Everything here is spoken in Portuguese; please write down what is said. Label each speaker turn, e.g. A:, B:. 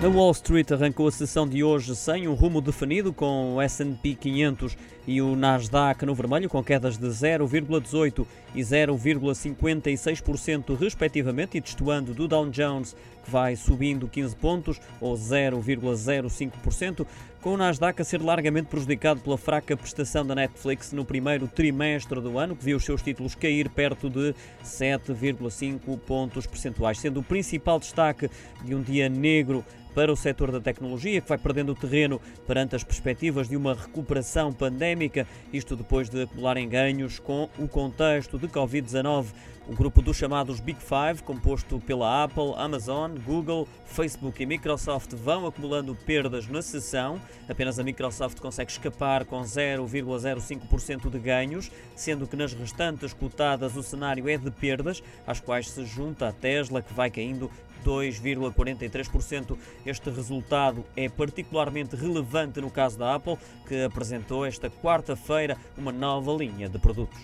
A: Na Wall Street arrancou a sessão de hoje sem um rumo definido, com o S&P 500 e o Nasdaq no vermelho, com quedas de 0,18% e 0,56% respectivamente, e destoando do Dow Jones, que vai subindo 15 pontos, ou 0,05%, com o Nasdaq a ser largamente prejudicado pela fraca prestação da Netflix no primeiro trimestre do ano, que viu os seus títulos cair perto de 7,5 pontos percentuais, sendo o principal destaque de um dia negro para o setor da tecnologia, que vai perdendo terreno perante as perspectivas de uma recuperação pandémica, isto depois de acumularem ganhos com o contexto de Covid-19. O grupo dos chamados Big Five, composto pela Apple, Amazon, Google, Facebook e Microsoft, vão acumulando perdas na sessão. Apenas a Microsoft consegue escapar com 0,05% de ganhos, sendo que nas restantes cotadas o cenário é de perdas, às quais se junta a Tesla, que vai caindo 2,43%. Este resultado é particularmente relevante no caso da Apple, que apresentou esta quarta-feira uma nova linha de produtos.